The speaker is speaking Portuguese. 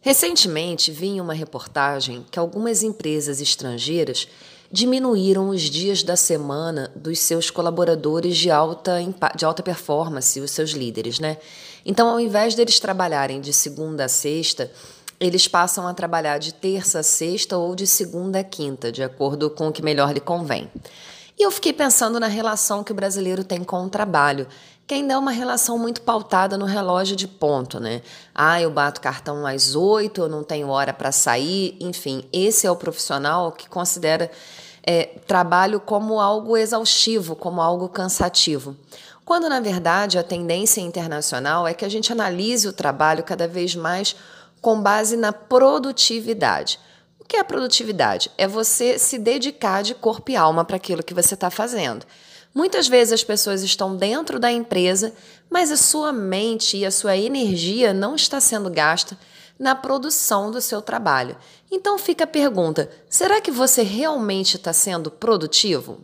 Recentemente vi em uma reportagem que algumas empresas estrangeiras diminuíram os dias da semana dos seus colaboradores de alta, de alta performance, os seus líderes, né? Então, ao invés deles trabalharem de segunda a sexta, eles passam a trabalhar de terça a sexta ou de segunda a quinta, de acordo com o que melhor lhe convém. E eu fiquei pensando na relação que o brasileiro tem com o trabalho, que ainda é uma relação muito pautada no relógio de ponto, né? Ah, eu bato cartão às oito, eu não tenho hora para sair, enfim, esse é o profissional que considera é, trabalho como algo exaustivo, como algo cansativo. Quando, na verdade, a tendência internacional é que a gente analise o trabalho cada vez mais com base na produtividade que é a produtividade? É você se dedicar de corpo e alma para aquilo que você está fazendo. Muitas vezes as pessoas estão dentro da empresa, mas a sua mente e a sua energia não está sendo gasta na produção do seu trabalho. Então fica a pergunta: será que você realmente está sendo produtivo?